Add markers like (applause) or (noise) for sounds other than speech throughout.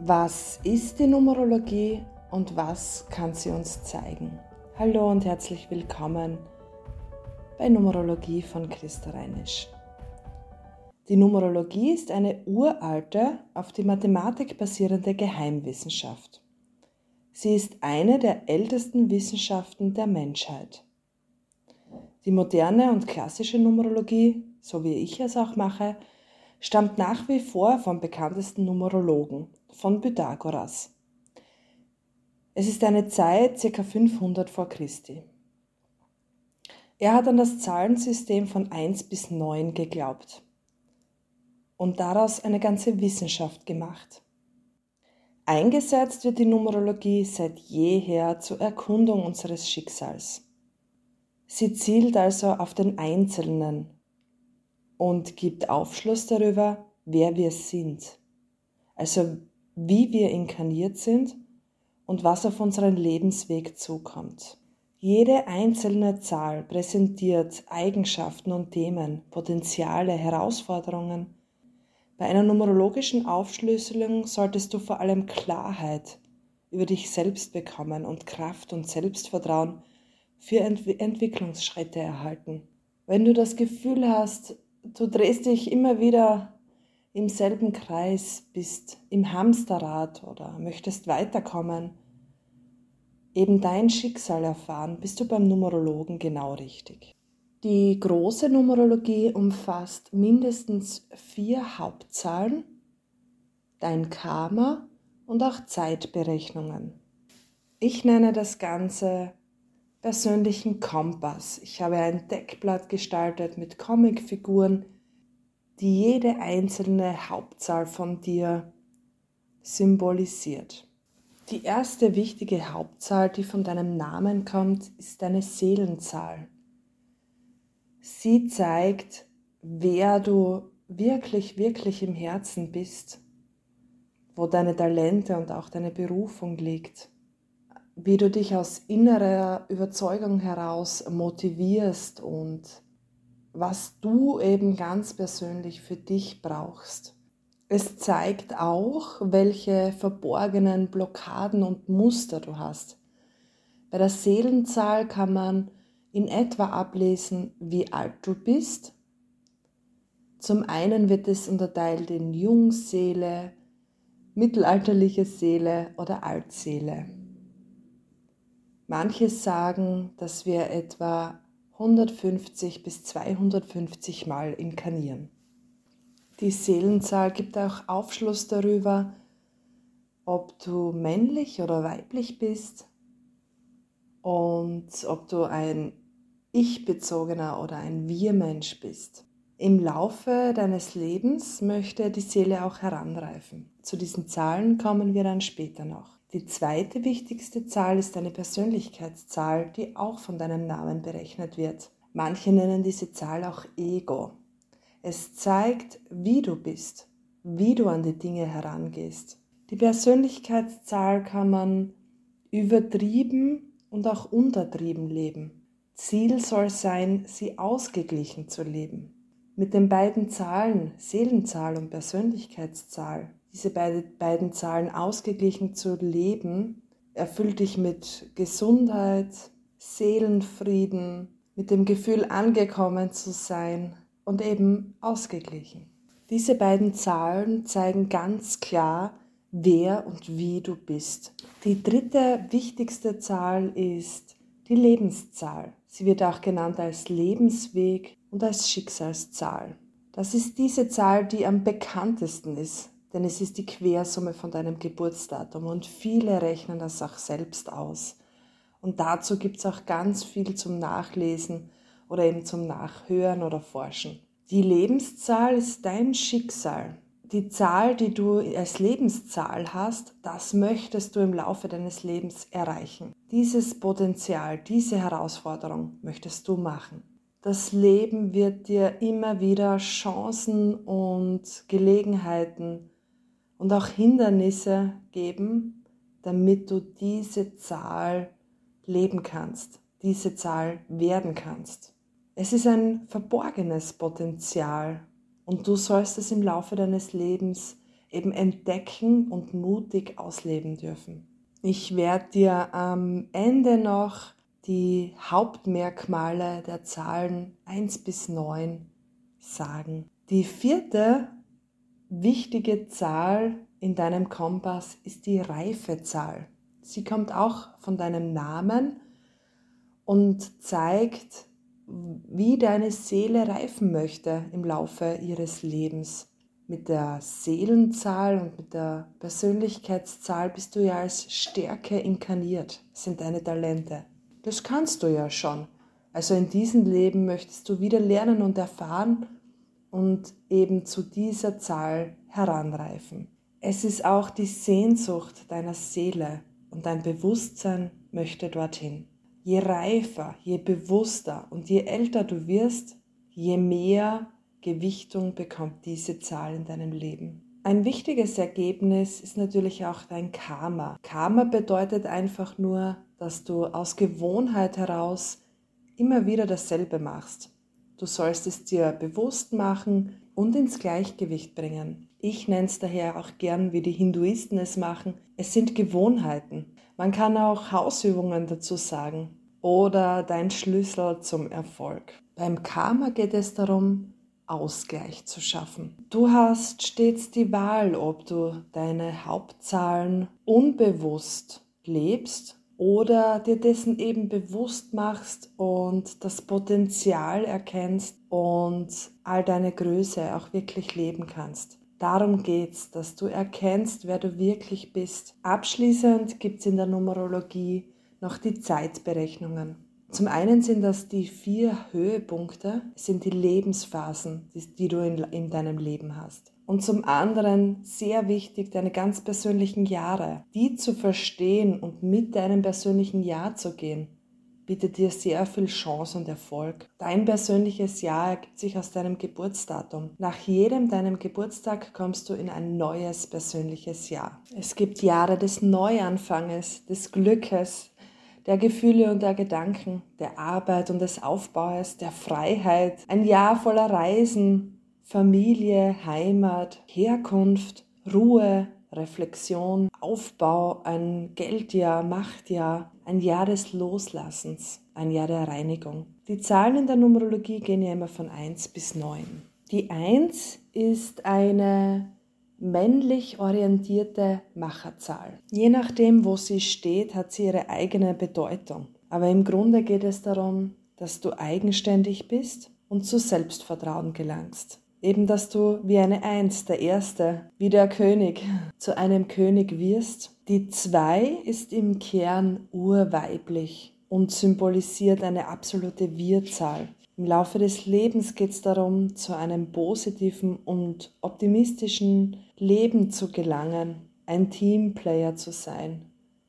Was ist die Numerologie und was kann sie uns zeigen? Hallo und herzlich willkommen bei Numerologie von Christa Reinisch. Die Numerologie ist eine uralte, auf die Mathematik basierende Geheimwissenschaft. Sie ist eine der ältesten Wissenschaften der Menschheit. Die moderne und klassische Numerologie, so wie ich es auch mache, stammt nach wie vor vom bekanntesten Numerologen, von Pythagoras. Es ist eine Zeit ca. 500 vor Christi. Er hat an das Zahlensystem von 1 bis 9 geglaubt und daraus eine ganze Wissenschaft gemacht. Eingesetzt wird die Numerologie seit jeher zur Erkundung unseres Schicksals. Sie zielt also auf den Einzelnen und gibt Aufschluss darüber, wer wir sind. Also wie wir inkarniert sind und was auf unseren Lebensweg zukommt. Jede einzelne Zahl präsentiert Eigenschaften und Themen, Potenziale, Herausforderungen. Bei einer numerologischen Aufschlüsselung solltest du vor allem Klarheit über dich selbst bekommen und Kraft und Selbstvertrauen für Ent Entwicklungsschritte erhalten. Wenn du das Gefühl hast, du drehst dich immer wieder im selben Kreis, bist im Hamsterrad oder möchtest weiterkommen, eben dein Schicksal erfahren, bist du beim Numerologen genau richtig. Die große Numerologie umfasst mindestens vier Hauptzahlen, dein Karma und auch Zeitberechnungen. Ich nenne das Ganze persönlichen Kompass. Ich habe ein Deckblatt gestaltet mit Comicfiguren, die jede einzelne Hauptzahl von dir symbolisiert. Die erste wichtige Hauptzahl, die von deinem Namen kommt, ist deine Seelenzahl. Sie zeigt, wer du wirklich, wirklich im Herzen bist, wo deine Talente und auch deine Berufung liegt, wie du dich aus innerer Überzeugung heraus motivierst und was du eben ganz persönlich für dich brauchst. Es zeigt auch, welche verborgenen Blockaden und Muster du hast. Bei der Seelenzahl kann man in etwa ablesen, wie alt du bist. Zum einen wird es unterteilt in Jungseele, mittelalterliche Seele oder Altseele. Manche sagen, dass wir etwa 150 bis 250 Mal inkarnieren. Die Seelenzahl gibt auch Aufschluss darüber, ob du männlich oder weiblich bist und ob du ein ich-bezogener oder ein wir-Mensch bist. Im Laufe deines Lebens möchte die Seele auch heranreifen. Zu diesen Zahlen kommen wir dann später noch. Die zweite wichtigste Zahl ist eine Persönlichkeitszahl, die auch von deinem Namen berechnet wird. Manche nennen diese Zahl auch Ego. Es zeigt, wie du bist, wie du an die Dinge herangehst. Die Persönlichkeitszahl kann man übertrieben und auch untertrieben leben. Ziel soll sein, sie ausgeglichen zu leben. Mit den beiden Zahlen, Seelenzahl und Persönlichkeitszahl, diese beiden Zahlen ausgeglichen zu leben, erfüllt dich mit Gesundheit, Seelenfrieden, mit dem Gefühl angekommen zu sein und eben ausgeglichen. Diese beiden Zahlen zeigen ganz klar, wer und wie du bist. Die dritte wichtigste Zahl ist die Lebenszahl. Sie wird auch genannt als Lebensweg und als Schicksalszahl. Das ist diese Zahl, die am bekanntesten ist denn es ist die Quersumme von deinem Geburtsdatum und viele rechnen das auch selbst aus. Und dazu gibt es auch ganz viel zum Nachlesen oder eben zum Nachhören oder Forschen. Die Lebenszahl ist dein Schicksal. Die Zahl, die du als Lebenszahl hast, das möchtest du im Laufe deines Lebens erreichen. Dieses Potenzial, diese Herausforderung möchtest du machen. Das Leben wird dir immer wieder Chancen und Gelegenheiten und auch Hindernisse geben, damit du diese Zahl leben kannst, diese Zahl werden kannst. Es ist ein verborgenes Potenzial und du sollst es im Laufe deines Lebens eben entdecken und mutig ausleben dürfen. Ich werde dir am Ende noch die Hauptmerkmale der Zahlen 1 bis 9 sagen. Die vierte wichtige Zahl in deinem Kompass ist die Reifezahl. Sie kommt auch von deinem Namen und zeigt, wie deine Seele reifen möchte im Laufe ihres Lebens. Mit der Seelenzahl und mit der Persönlichkeitszahl bist du ja als Stärke inkarniert, sind deine Talente. Das kannst du ja schon. Also in diesem Leben möchtest du wieder lernen und erfahren und eben zu dieser Zahl heranreifen. Es ist auch die Sehnsucht deiner Seele und dein Bewusstsein möchte dorthin. Je reifer, je bewusster und je älter du wirst, je mehr Gewichtung bekommt diese Zahl in deinem Leben. Ein wichtiges Ergebnis ist natürlich auch dein Karma. Karma bedeutet einfach nur, dass du aus Gewohnheit heraus immer wieder dasselbe machst. Du sollst es dir bewusst machen und ins Gleichgewicht bringen. Ich nenne es daher auch gern, wie die Hinduisten es machen. Es sind Gewohnheiten. Man kann auch Hausübungen dazu sagen oder dein Schlüssel zum Erfolg. Beim Karma geht es darum, Ausgleich zu schaffen. Du hast stets die Wahl, ob du deine Hauptzahlen unbewusst lebst oder dir dessen eben bewusst machst und das Potenzial erkennst und all deine Größe auch wirklich leben kannst. Darum geht's, dass du erkennst, wer du wirklich bist. Abschließend gibt's in der Numerologie noch die Zeitberechnungen. Zum einen sind das die vier Höhepunkte, sind die Lebensphasen, die, du in, in deinem Leben hast und zum anderen sehr wichtig, deine ganz persönlichen Jahre, die zu verstehen und mit deinem persönlichen Jahr zu gehen, bietet dir sehr viel Chance und Erfolg. Dein persönliches Jahr ergibt sich aus deinem Geburtsdatum. Nach jedem deinem Geburtstag kommst du in ein neues persönliches Jahr. Es gibt Jahre des Neuanfanges, des Glückes, der Gefühle und der Gedanken, der Arbeit und des Aufbaus, der Freiheit, ein Jahr voller Reisen, Familie, Heimat, Herkunft, Ruhe, Reflexion, Aufbau, ein Geldjahr, Machtjahr, ein Jahr des Loslassens, ein Jahr der Reinigung. Die Zahlen in der Numerologie gehen ja immer von 1 bis 9. Die 1 ist eine männlich orientierte Macherzahl. Je nachdem, wo sie steht, hat sie ihre eigene Bedeutung. Aber im Grunde geht es darum, dass du eigenständig bist und zu Selbstvertrauen gelangst. Eben, dass du wie eine Eins, der Erste, wie der König, (laughs) zu einem König wirst. Die Zwei ist im Kern urweiblich und symbolisiert eine absolute Wir-Zahl. Im Laufe des Lebens geht es darum, zu einem positiven und optimistischen Leben zu gelangen, ein Teamplayer zu sein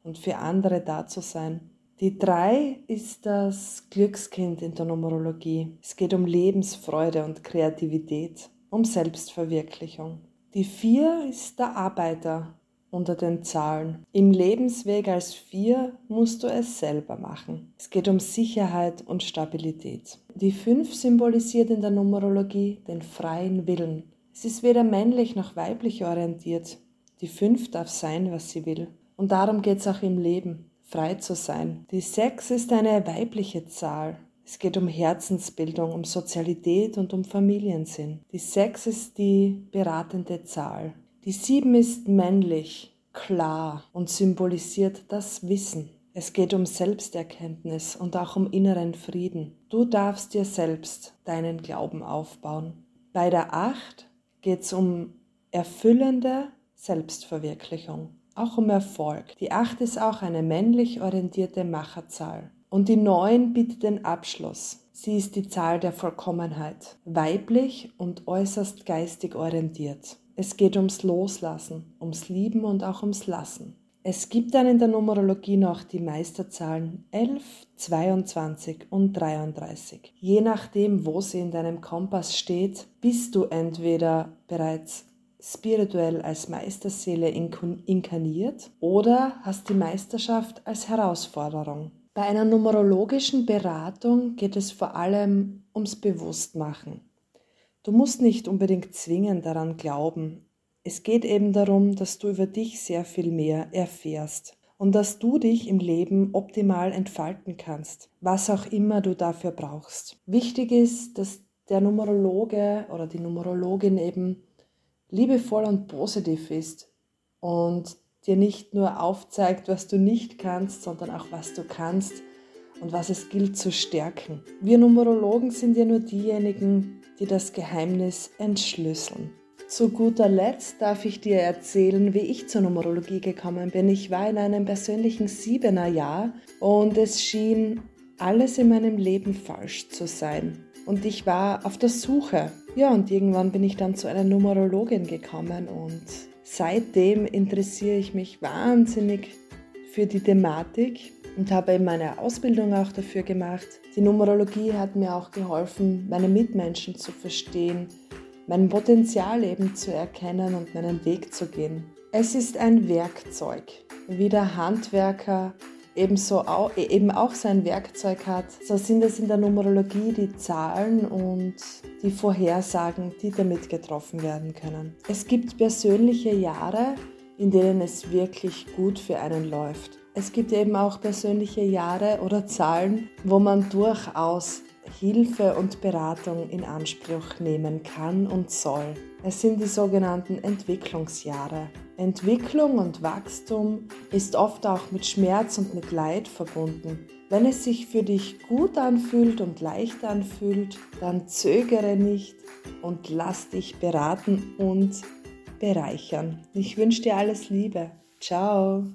und für andere da zu sein. Die drei ist das Glückskind in der Numerologie. Es geht um Lebensfreude und Kreativität, um Selbstverwirklichung. Die vier ist der Arbeiter unter den Zahlen. Im Lebensweg als vier musst du es selber machen. Es geht um Sicherheit und Stabilität. Die fünf symbolisiert in der Numerologie den freien Willen. Es ist weder männlich noch weiblich orientiert. Die fünf darf sein, was sie will. Und darum geht es auch im Leben frei zu sein. Die Sechs ist eine weibliche Zahl. Es geht um Herzensbildung, um Sozialität und um Familiensinn. Die Sechs ist die beratende Zahl. Die Sieben ist männlich, klar und symbolisiert das Wissen. Es geht um Selbsterkenntnis und auch um inneren Frieden. Du darfst dir selbst deinen Glauben aufbauen. Bei der Acht geht es um erfüllende Selbstverwirklichung auch um Erfolg. Die 8 ist auch eine männlich orientierte Macherzahl. Und die 9 bietet den Abschluss. Sie ist die Zahl der Vollkommenheit, weiblich und äußerst geistig orientiert. Es geht ums Loslassen, ums Lieben und auch ums Lassen. Es gibt dann in der Numerologie noch die Meisterzahlen 11, 22 und 33. Je nachdem, wo sie in deinem Kompass steht, bist du entweder bereits spirituell als Meisterseele inkarniert oder hast die Meisterschaft als Herausforderung. Bei einer numerologischen Beratung geht es vor allem ums Bewusstmachen. Du musst nicht unbedingt zwingend daran glauben, Es geht eben darum, dass du über dich sehr viel mehr erfährst und dass du dich im Leben optimal entfalten kannst, was auch immer du dafür brauchst. Wichtig ist, dass der Numerologe oder die Numerologin eben liebevoll und positiv ist und dir nicht nur aufzeigt, was du nicht kannst, sondern auch was du kannst und was es gilt zu stärken. Wir Numerologen sind ja nur diejenigen, die das Geheimnis entschlüsseln. Zu guter Letzt darf ich dir erzählen, wie ich zur Numerologie gekommen bin. Ich war in einem persönlichen Siebener Jahr und es schien alles in meinem Leben falsch zu sein. Und ich war auf der Suche. Ja, und irgendwann bin ich dann zu einer Numerologin gekommen und seitdem interessiere ich mich wahnsinnig für die Thematik und habe eben meine Ausbildung auch dafür gemacht. Die Numerologie hat mir auch geholfen, meine Mitmenschen zu verstehen, mein Potenzial eben zu erkennen und meinen Weg zu gehen. Es ist ein Werkzeug, wie der Handwerker ebenso auch, eben auch sein Werkzeug hat. So sind es in der Numerologie die Zahlen und die Vorhersagen, die damit getroffen werden können. Es gibt persönliche Jahre, in denen es wirklich gut für einen läuft. Es gibt eben auch persönliche Jahre oder Zahlen, wo man durchaus Hilfe und Beratung in Anspruch nehmen kann und soll. Es sind die sogenannten Entwicklungsjahre. Entwicklung und Wachstum ist oft auch mit Schmerz und mit Leid verbunden. Wenn es sich für dich gut anfühlt und leicht anfühlt, dann zögere nicht und lass dich beraten und bereichern. Ich wünsche dir alles Liebe. Ciao.